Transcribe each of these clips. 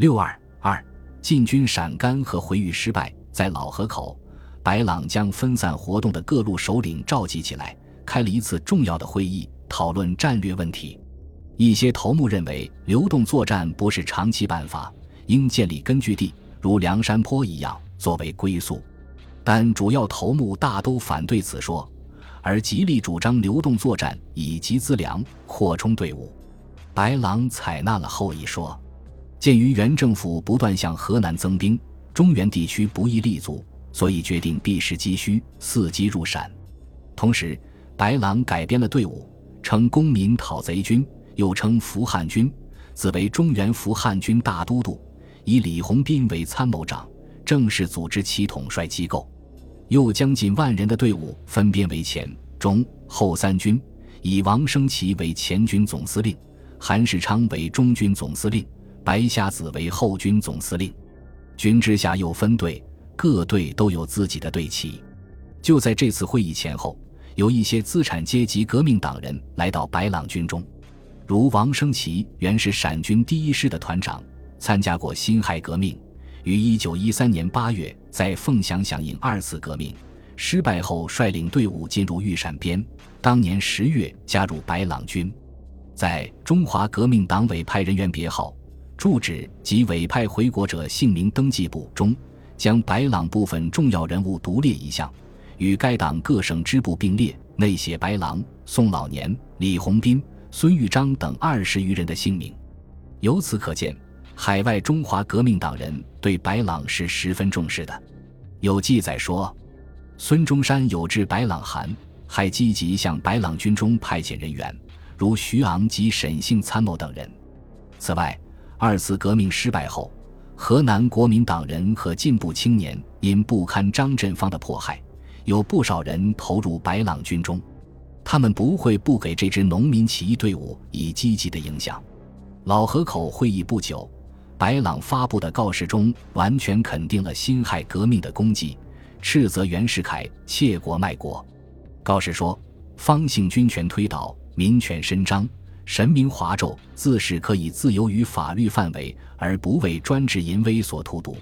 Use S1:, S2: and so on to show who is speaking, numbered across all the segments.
S1: 六二二，进军陕甘和回豫失败，在老河口，白朗将分散活动的各路首领召集起来，开了一次重要的会议，讨论战略问题。一些头目认为，流动作战不是长期办法，应建立根据地，如梁山坡一样作为归宿。但主要头目大都反对此说，而极力主张流动作战，以集资粮，扩充队伍。白朗采纳了后一说。鉴于原政府不断向河南增兵，中原地区不易立足，所以决定避实击虚，伺机入陕。同时，白狼改编了队伍，称公民讨贼军。又称扶汉军，自为中原扶汉军大都督，以李鸿宾为参谋长，正式组织其统帅机构。又将近万人的队伍分编为前、中、后三军，以王生奇为前军总司令，韩世昌为中军总司令，白瞎子为后军总司令。军之下又分队，各队都有自己的队旗。就在这次会议前后，有一些资产阶级革命党人来到白朗军中。如王生奇原是陕军第一师的团长，参加过辛亥革命，于一九一三年八月在凤翔响应二次革命，失败后率领队伍进入豫陕边，当年十月加入白朗军，在中华革命党委派人员别号、住址及委派回国者姓名登记簿中，将白朗部分重要人物独列一项，与该党各省支部并列，内写白朗、宋老年、李鸿宾。孙玉章等二十余人的姓名，由此可见，海外中华革命党人对白朗是十分重视的。有记载说，孙中山有致白朗函，还积极向白朗军中派遣人员，如徐昂及沈姓参谋等人。此外，二次革命失败后，河南国民党人和进步青年因不堪张振芳的迫害，有不少人投入白朗军中。他们不会不给这支农民起义队伍以积极的影响。老河口会议不久，白朗发布的告示中完全肯定了辛亥革命的功绩，斥责袁世凯窃国卖国。告示说：“方兴军权推倒，民权伸张，神明华胄，自是可以自由于法律范围，而不为专制淫威所荼毒。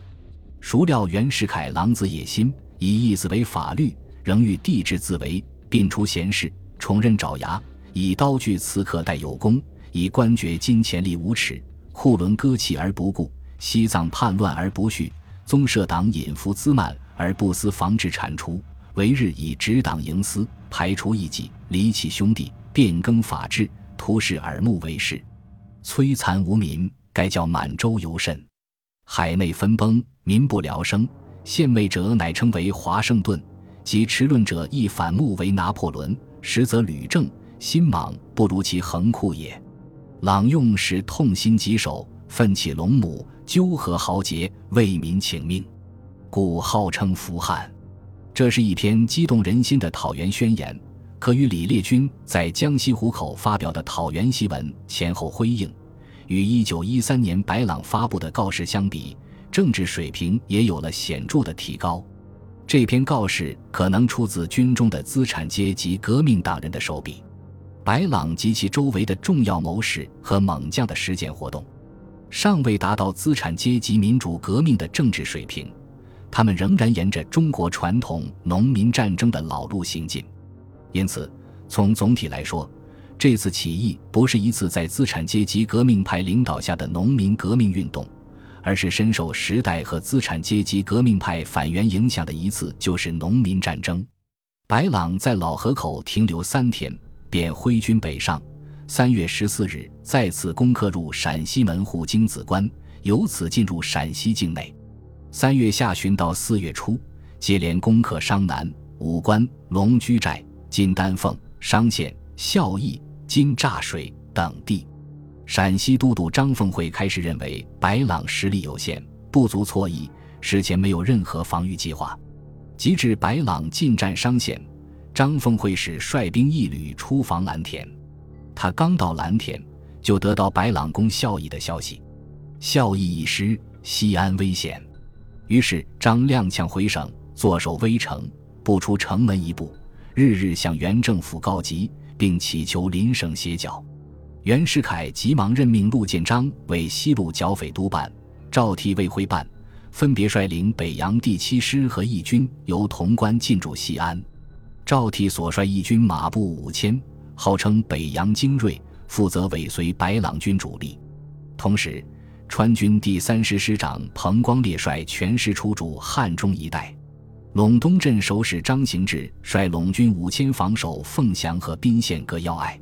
S1: 孰料袁世凯狼子野心，以义字为法律，仍欲帝制自为，并除贤士。”重任爪牙，以刀具刺客待有功，以官爵金钱力无耻，库伦割弃而不顾，西藏叛乱而不恤，宗社党隐伏滋慢而不思防治铲除，为日以执党营私，排除异己，离弃兄弟，变更法制，图使耳目为视，摧残无民，该叫满洲尤甚。海内分崩，民不聊生，献媚者乃称为华盛顿，及持论者亦反目为拿破仑。实则吕正心莽，不如其横酷也。朗用时痛心疾首，奋起龙母，纠合豪杰，为民请命，故号称扶汉。这是一篇激动人心的讨袁宣言，可与李烈钧在江西湖口发表的讨袁檄文前后辉映。与一九一三年白朗发布的告示相比，政治水平也有了显著的提高。这篇告示可能出自军中的资产阶级革命党人的手笔，白朗及其周围的重要谋士和猛将的实践活动，尚未达到资产阶级民主革命的政治水平，他们仍然沿着中国传统农民战争的老路行进。因此，从总体来说，这次起义不是一次在资产阶级革命派领导下的农民革命运动。而是深受时代和资产阶级革命派反元影响的一次就是农民战争。白朗在老河口停留三天，便挥军北上。三月十四日再次攻克入陕西门户京子关，由此进入陕西境内。三月下旬到四月初，接连攻克商南、武关、龙居寨、金丹凤、商县、孝义、金柞水等地。陕西都督张凤会开始认为白朗实力有限，不足错意，事前没有任何防御计划。及至白朗进占商县，张凤会使率兵一旅出防蓝田。他刚到蓝田，就得到白朗攻孝义的消息。孝义一失，西安危险。于是张踉跄回省，坐守危城，不出城门一步，日日向原政府告急，并祈求邻省歇脚。袁世凯急忙任命陆建章为西路剿匪督办，赵替未会办，分别率领北洋第七师和义军由潼关进驻西安。赵替所率义军马步五千，号称北洋精锐，负责尾随白朗军主力。同时，川军第三师师长彭光烈率全师出驻汉中一带。陇东镇守使张行志率陇军五千防守凤翔和宾县各要隘。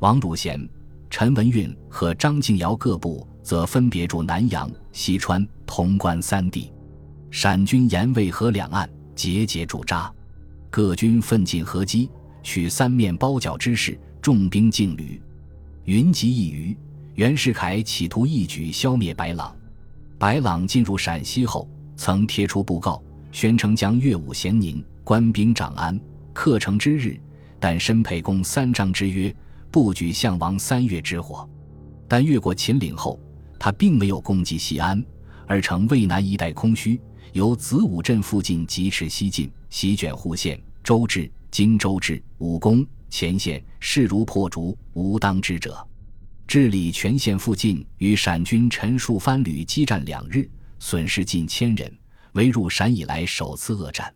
S1: 王汝贤、陈文运和张敬尧各部则分别驻南阳、西川、潼关三地。陕军沿渭河两岸节节驻扎。各军奋进合击，取三面包角之势，重兵劲旅。云集一隅，袁世凯企图一举消灭白朗。白朗进入陕西后，曾贴出布告，宣称将岳武咸宁，官兵长安，克城之日，但申沛公三章之约，不举项王三月之火。但越过秦岭后，他并没有攻击西安，而成渭南一带空虚。由子午镇附近疾驰西进，席卷户县、周至、荆州至武功前线，势如破竹，无当之者。治理全县附近，与陕军陈树藩旅激战两日，损失近千人，为入陕以来首次恶战。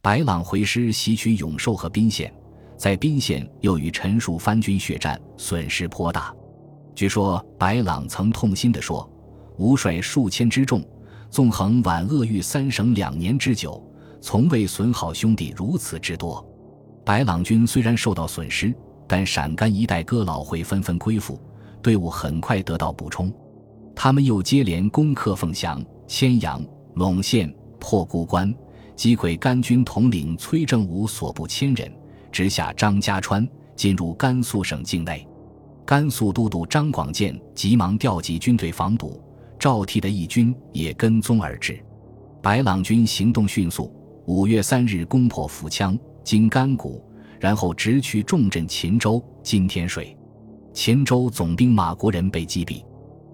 S1: 白朗回师袭取永寿和宾县，在宾县又与陈树藩军血战，损失颇大。据说白朗曾痛心地说：“吾率数千之众。”纵横皖鄂豫三省两年之久，从未损好兄弟如此之多。白朗军虽然受到损失，但陕甘一带哥老会纷纷归附，队伍很快得到补充。他们又接连攻克凤翔、千阳、陇县，破固关，击溃甘军统领崔正武所部千人，直下张家川，进入甘肃省境内。甘肃都督张广建急忙调集军队防堵。赵替的义军也跟踪而至，白朗军行动迅速，五月三日攻破扶羌、经甘谷，然后直取重镇秦州、金天水。秦州总兵马国仁被击毙。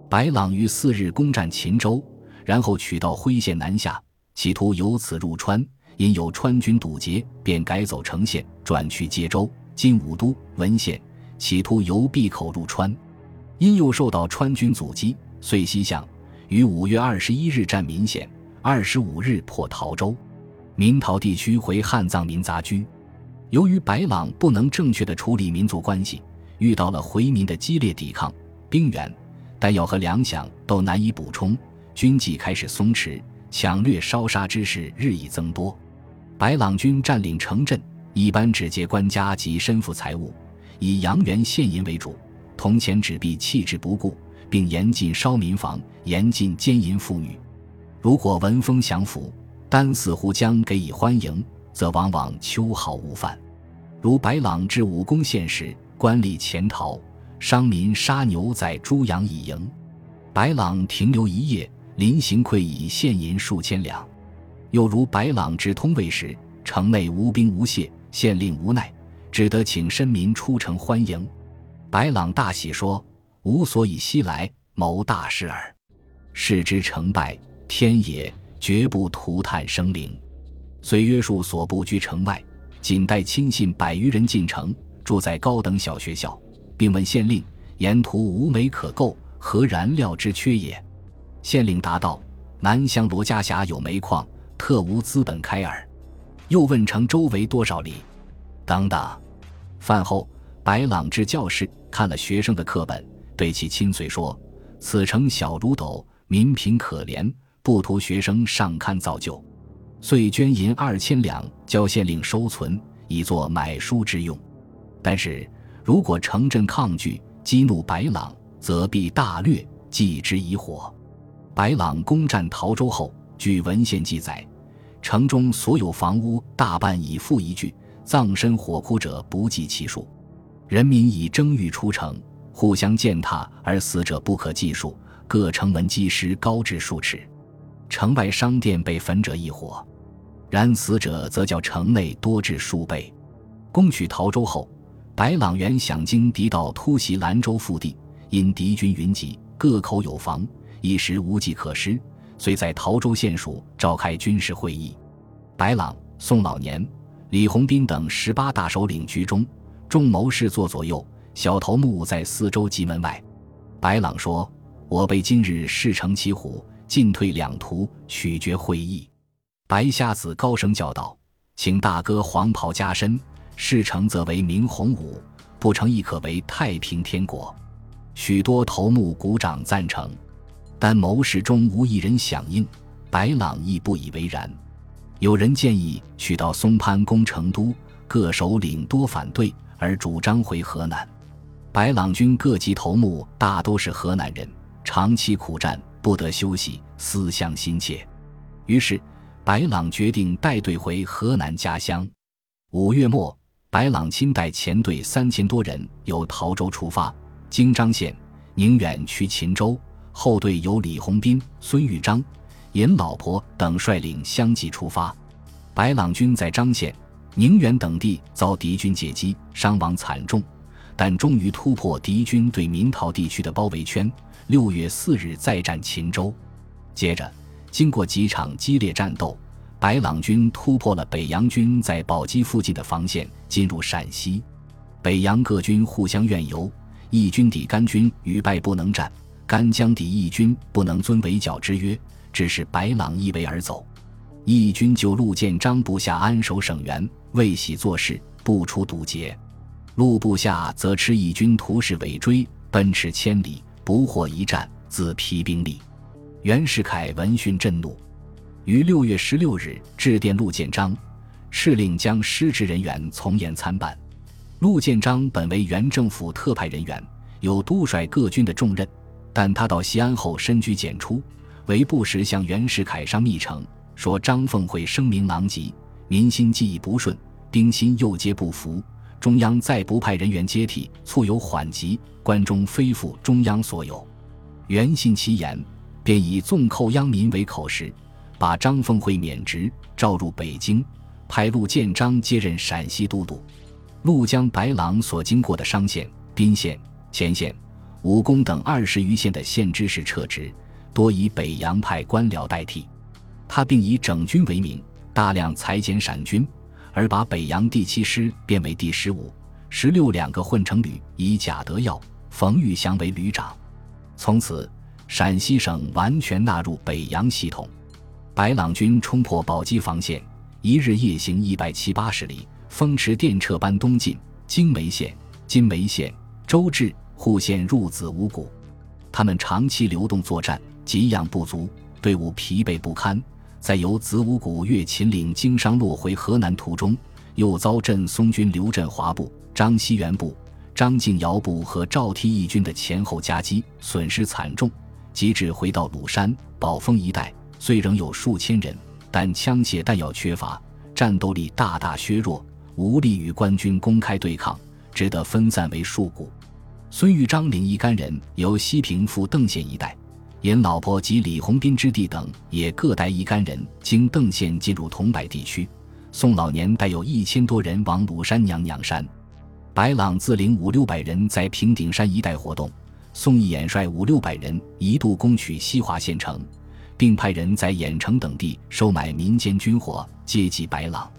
S1: 白朗于四日攻占秦州，然后取道辉县南下，企图由此入川，因有川军堵截，便改走城县，转去接州、今武都、文县，企图由闭口入川，因又受到川军阻击，遂西向。于五月二十一日占岷县，二十五日破陶州，岷陶地区回汉藏民杂居。由于白朗不能正确的处理民族关系，遇到了回民的激烈抵抗，兵源、弹药和粮饷都难以补充，军纪开始松弛，抢掠烧杀之事日益增多。白朗军占领城镇，一般只劫官家及身负财物，以洋元现银为主，铜钱纸币弃之不顾。并严禁烧民房，严禁奸淫妇女。如果闻风降服，单似乎将给以欢迎，则往往秋毫无犯。如白朗至武功县时，官吏潜逃，商民杀牛宰猪羊以迎。白朗停留一夜，临行馈以现银数千两。又如白朗至通渭时，城内无兵无械，县令无奈，只得请申民出城欢迎。白朗大喜说。吾所以西来谋大事耳，事之成败，天也，绝不涂炭生灵。遂约束所部居城外，仅带亲信百余人进城，住在高等小学校，并问县令：沿途无煤可购，何燃料之缺也？县令答道：南乡罗家峡有煤矿，特无资本开耳。又问城周围多少里？等等。饭后，白朗至教室看了学生的课本。对其亲随说：“此城小如斗，民贫可怜，不图学生上堪造就，遂捐银二千两，交县令收存，以作买书之用。但是如果城镇抗拒，激怒白朗，则必大掠，祭之以火。”白朗攻占陶州后，据文献记载，城中所有房屋大半已付一具，葬身火窟者不计其数，人民以争欲出城。互相践踏而死者不可计数，各城门积尸高至数尺，城外商店被焚者一伙，然死者则较城内多至数倍。攻取陶州后，白朗原想经敌道突袭兰州腹地，因敌军云集，各口有防，一时无计可施，遂在桃州县署召开军事会议。白朗、宋老年、李鸿宾等十八大首领居中，众谋士坐左右。小头目在四周及门外，白朗说：“我辈今日事成骑虎，进退两途取决会议。白瞎子高声叫道：“请大哥黄袍加身，事成则为明洪武，不成亦可为太平天国。”许多头目鼓掌赞成，但谋士中无一人响应。白朗亦不以为然。有人建议取到松潘攻成都，各首领多反对，而主张回河南。白朗军各级头目大都是河南人，长期苦战，不得休息，思乡心切。于是。白朗决定带队回河南家乡。五月末，白朗亲带前队三千多人由陶州出发，经漳县、宁远去秦州。后队由李鸿宾、孙玉章、尹老婆等率领相继出发。白朗军在张县、宁远等地遭敌军截击，伤亡惨重，但终于突破敌军对明陶地区的包围圈。六月四日再战秦州，接着。经过几场激烈战斗，白朗军突破了北洋军在宝鸡附近的防线，进入陕西。北洋各军互相怨尤，义军抵甘军屡败不能战，干将敌义军不能遵围剿之约，只是白朗一围而走。义军就陆建章部下安守省原，未喜做事，不出堵截。陆部下则持义军图势尾追，奔驰千里，不获一战，自疲兵力。袁世凯闻讯震怒，于六月十六日致电陆建章，敕令将失职人员从严参办。陆建章本为原政府特派人员，有督率各军的重任，但他到西安后深居简出，为不时向袁世凯上密呈，说张凤会声名狼藉，民心既已不顺，兵心又皆不服，中央再不派人员接替，促有缓急，关中非复中央所有。袁信其言。便以纵寇殃民为口实，把张凤会免职，召入北京，派陆建章接任陕西都督。陆将白狼所经过的商县、宾县、乾县、武功等二十余县的县知事撤职，多以北洋派官僚代替。他并以整军为名，大量裁减陕军，而把北洋第七师变为第十五、十六两个混成旅，以贾德耀、冯玉祥为旅长。从此。陕西省完全纳入北洋系统，白朗军冲破宝鸡防线，一日夜行一百七八十里，风驰电掣般东进，经梅县、金梅县、周至、户县入子午谷。他们长期流动作战，给养不足，队伍疲惫不堪。在由子午谷越秦岭经商洛回河南途中，又遭镇松军刘振华部、张锡元部、张敬尧部和赵梯义军的前后夹击，损失惨重。即至回到鲁山、宝丰一带，虽仍有数千人，但枪械弹药缺乏，战斗力大大削弱，无力与官军公开对抗，只得分散为数股。孙玉章领一干人由西平赴邓县一带，尹老婆及李鸿斌之弟等也各带一干人经邓县进入桐柏地区。宋老年带有一千多人往鲁山娘娘山，白朗自领五六百人在平顶山一带活动。宋义演率五六百人一度攻取西华县城，并派人在郾城等地收买民间军火，接济白朗。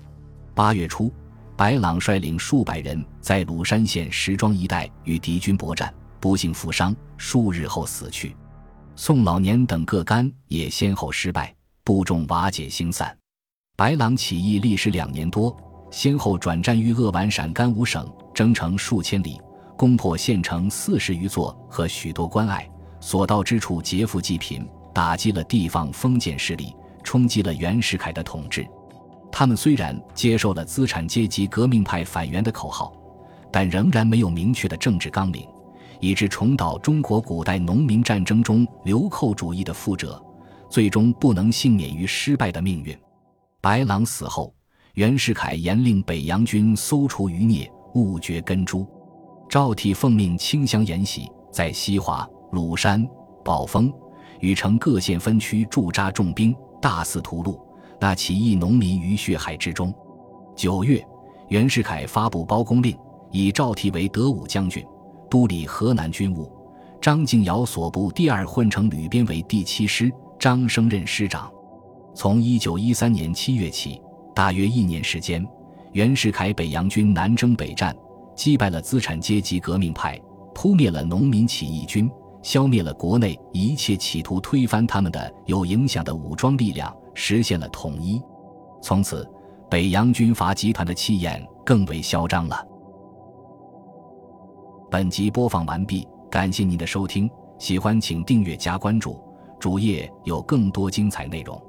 S1: 八月初，白朗率领数百人在鲁山县石庄一带与敌军搏战，不幸负伤，数日后死去。宋老年等各干也先后失败，部众瓦解星散。白朗起义历时两年多，先后转战于鄂皖陕甘五省，征程数千里。攻破县城四十余座和许多关隘，所到之处劫富济贫，打击了地方封建势力，冲击了袁世凯的统治。他们虽然接受了资产阶级革命派反袁的口号，但仍然没有明确的政治纲领，以致重蹈中国古代农民战争中流寇主义的覆辙，最终不能幸免于失败的命运。白狼死后，袁世凯严令北洋军搜除余孽，勿绝根株。赵体奉命清乡沿袭，在西华、鲁山、宝丰、禹城各县分区驻扎重兵，大肆屠戮那起义农民于血海之中。九月，袁世凯发布包公令，以赵体为德武将军，督理河南军务；张敬尧所部第二混成旅编为第七师，张升任师长。从一九一三年七月起，大约一年时间，袁世凯北洋军南征北战。击败了资产阶级革命派，扑灭了农民起义军，消灭了国内一切企图推翻他们的有影响的武装力量，实现了统一。从此，北洋军阀集团的气焰更为嚣张了。本集播放完毕，感谢您的收听，喜欢请订阅加关注，主页有更多精彩内容。